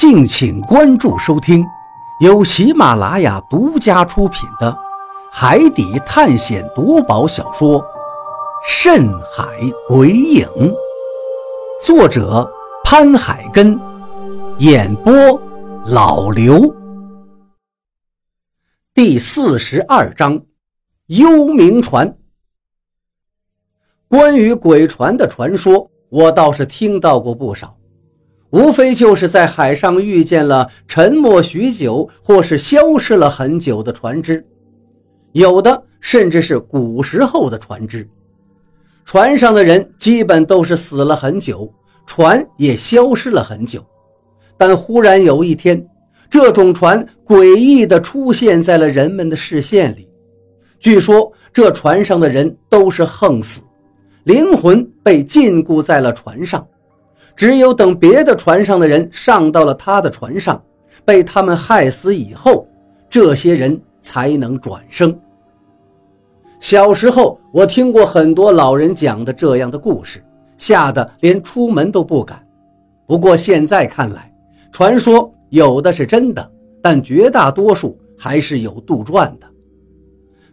敬请关注收听，由喜马拉雅独家出品的《海底探险夺宝小说》《深海鬼影》，作者潘海根，演播老刘。第四十二章，幽冥船。关于鬼船的传说，我倒是听到过不少。无非就是在海上遇见了沉没许久或是消失了很久的船只，有的甚至是古时候的船只。船上的人基本都是死了很久，船也消失了很久。但忽然有一天，这种船诡异地出现在了人们的视线里。据说这船上的人都是横死，灵魂被禁锢在了船上。只有等别的船上的人上到了他的船上，被他们害死以后，这些人才能转生。小时候，我听过很多老人讲的这样的故事，吓得连出门都不敢。不过现在看来，传说有的是真的，但绝大多数还是有杜撰的。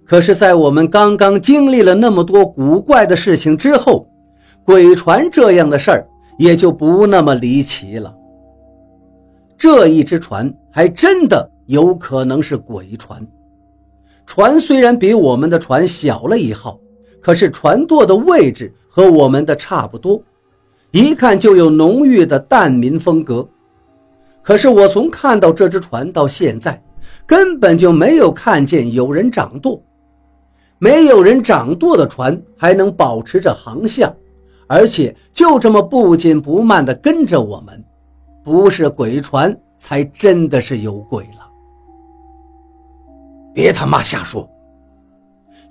可是，在我们刚刚经历了那么多古怪的事情之后，鬼船这样的事儿。也就不那么离奇了。这一只船还真的有可能是鬼船。船虽然比我们的船小了一号，可是船舵的位置和我们的差不多，一看就有浓郁的淡民风格。可是我从看到这只船到现在，根本就没有看见有人掌舵。没有人掌舵的船还能保持着航向。而且就这么不紧不慢地跟着我们，不是鬼船才真的是有鬼了。别他妈瞎说！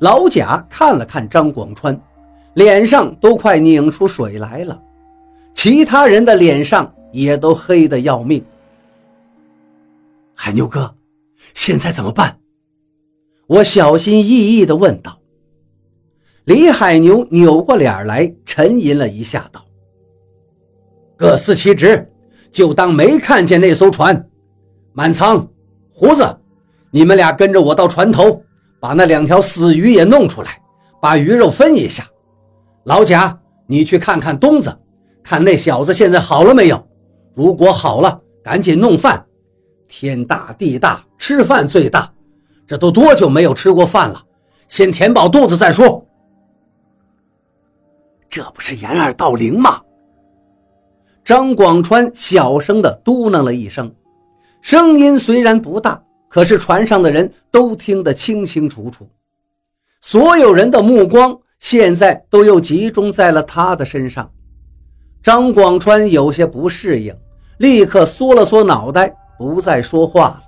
老贾看了看张广川，脸上都快拧出水来了，其他人的脸上也都黑得要命。海牛哥，现在怎么办？我小心翼翼地问道。李海牛扭过脸来，沉吟了一下，道：“各司其职，就当没看见那艘船。满仓、胡子，你们俩跟着我到船头，把那两条死鱼也弄出来，把鱼肉分一下。老贾，你去看看东子，看那小子现在好了没有？如果好了，赶紧弄饭。天大地大，吃饭最大。这都多久没有吃过饭了？先填饱肚子再说。”这不是掩耳盗铃吗？张广川小声的嘟囔了一声，声音虽然不大，可是船上的人都听得清清楚楚。所有人的目光现在都又集中在了他的身上。张广川有些不适应，立刻缩了缩脑袋，不再说话了。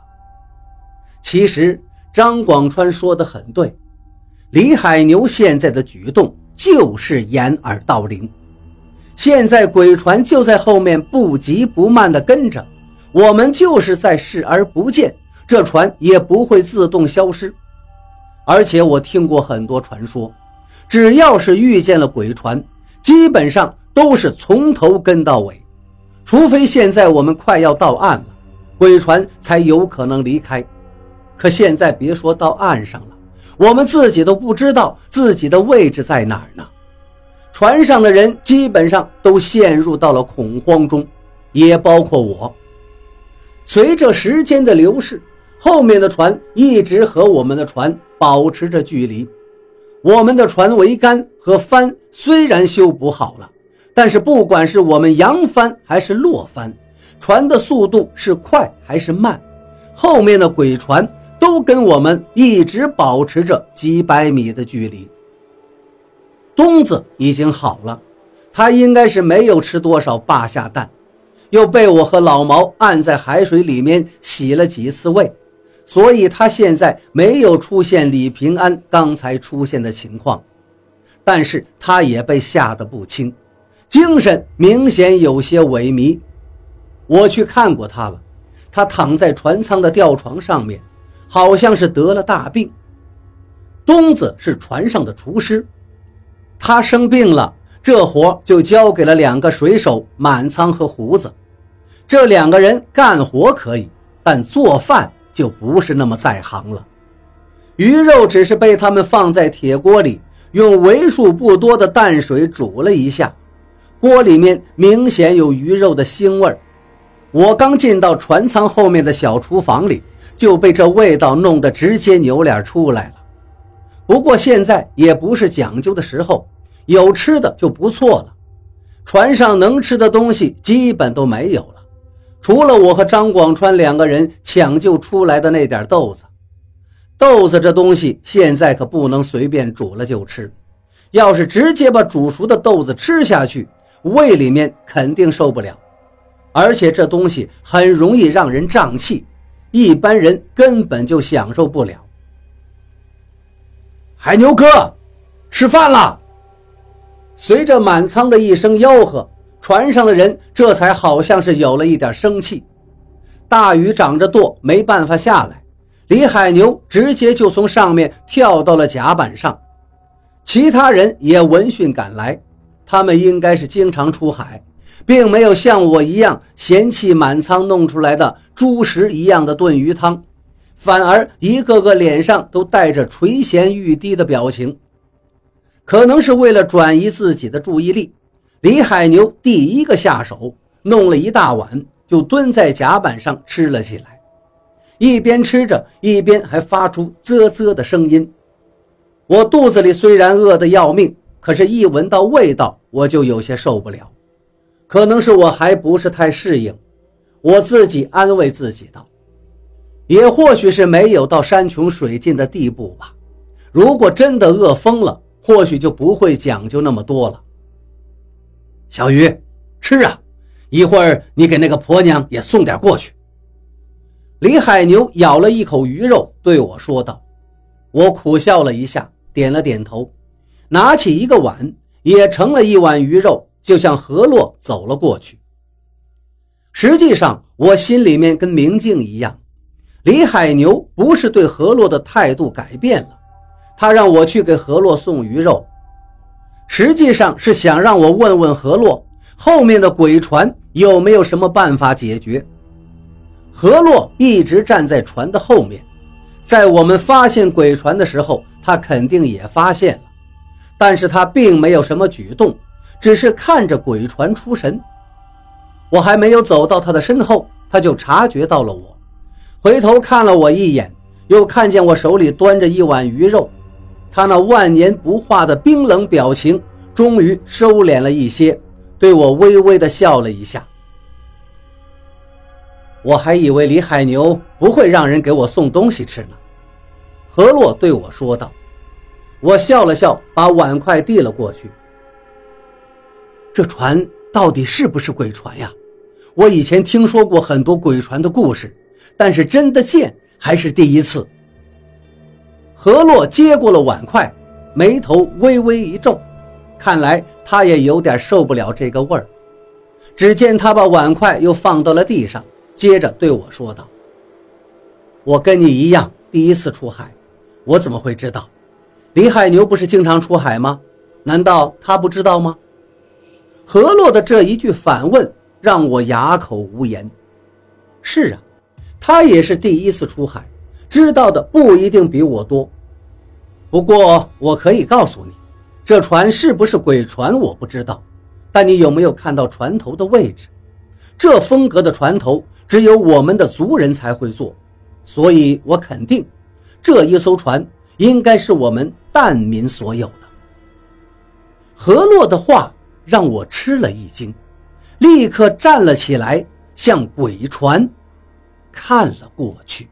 其实张广川说的很对，李海牛现在的举动。就是掩耳盗铃。现在鬼船就在后面，不急不慢地跟着我们，就是在视而不见，这船也不会自动消失。而且我听过很多传说，只要是遇见了鬼船，基本上都是从头跟到尾，除非现在我们快要到岸了，鬼船才有可能离开。可现在别说到岸上了。我们自己都不知道自己的位置在哪儿呢。船上的人基本上都陷入到了恐慌中，也包括我。随着时间的流逝，后面的船一直和我们的船保持着距离。我们的船桅杆和帆虽然修补好了，但是不管是我们扬帆还是落帆，船的速度是快还是慢，后面的鬼船。都跟我们一直保持着几百米的距离。东子已经好了，他应该是没有吃多少霸下蛋，又被我和老毛按在海水里面洗了几次胃，所以他现在没有出现李平安刚才出现的情况。但是他也被吓得不轻，精神明显有些萎靡。我去看过他了，他躺在船舱的吊床上面。好像是得了大病。东子是船上的厨师，他生病了，这活就交给了两个水手满仓和胡子。这两个人干活可以，但做饭就不是那么在行了。鱼肉只是被他们放在铁锅里，用为数不多的淡水煮了一下，锅里面明显有鱼肉的腥味儿。我刚进到船舱后面的小厨房里，就被这味道弄得直接扭脸出来了。不过现在也不是讲究的时候，有吃的就不错了。船上能吃的东西基本都没有了，除了我和张广川两个人抢救出来的那点豆子。豆子这东西现在可不能随便煮了就吃，要是直接把煮熟的豆子吃下去，胃里面肯定受不了。而且这东西很容易让人胀气，一般人根本就享受不了。海牛哥，吃饭了。随着满仓的一声吆喝，船上的人这才好像是有了一点生气。大鱼长着舵，没办法下来。李海牛直接就从上面跳到了甲板上。其他人也闻讯赶来，他们应该是经常出海，并没有像我一样嫌弃满仓弄出来的猪食一样的炖鱼汤，反而一个个脸上都带着垂涎欲滴的表情。可能是为了转移自己的注意力，李海牛第一个下手，弄了一大碗，就蹲在甲板上吃了起来。一边吃着，一边还发出啧啧的声音。我肚子里虽然饿得要命，可是，一闻到味道，我就有些受不了。可能是我还不是太适应，我自己安慰自己道：“也或许是没有到山穷水尽的地步吧。如果真的饿疯了。”或许就不会讲究那么多了。小鱼，吃啊！一会儿你给那个婆娘也送点过去。李海牛咬了一口鱼肉，对我说道。我苦笑了一下，点了点头，拿起一个碗，也盛了一碗鱼肉，就向何洛走了过去。实际上，我心里面跟明镜一样，李海牛不是对何洛的态度改变了。他让我去给何洛送鱼肉，实际上是想让我问问何洛后面的鬼船有没有什么办法解决。何洛一直站在船的后面，在我们发现鬼船的时候，他肯定也发现了，但是他并没有什么举动，只是看着鬼船出神。我还没有走到他的身后，他就察觉到了我，回头看了我一眼，又看见我手里端着一碗鱼肉。他那万年不化的冰冷表情终于收敛了一些，对我微微的笑了一下。我还以为李海牛不会让人给我送东西吃呢。何洛对我说道。我笑了笑，把碗筷递了过去。这船到底是不是鬼船呀？我以前听说过很多鬼船的故事，但是真的见还是第一次。何洛接过了碗筷，眉头微微一皱，看来他也有点受不了这个味儿。只见他把碗筷又放到了地上，接着对我说道：“我跟你一样，第一次出海，我怎么会知道？李海牛不是经常出海吗？难道他不知道吗？”何洛的这一句反问让我哑口无言。是啊，他也是第一次出海。知道的不一定比我多，不过我可以告诉你，这船是不是鬼船我不知道，但你有没有看到船头的位置？这风格的船头只有我们的族人才会做，所以我肯定，这一艘船应该是我们蛋民所有的。何洛的话让我吃了一惊立刻站了起来向鬼船看了过去。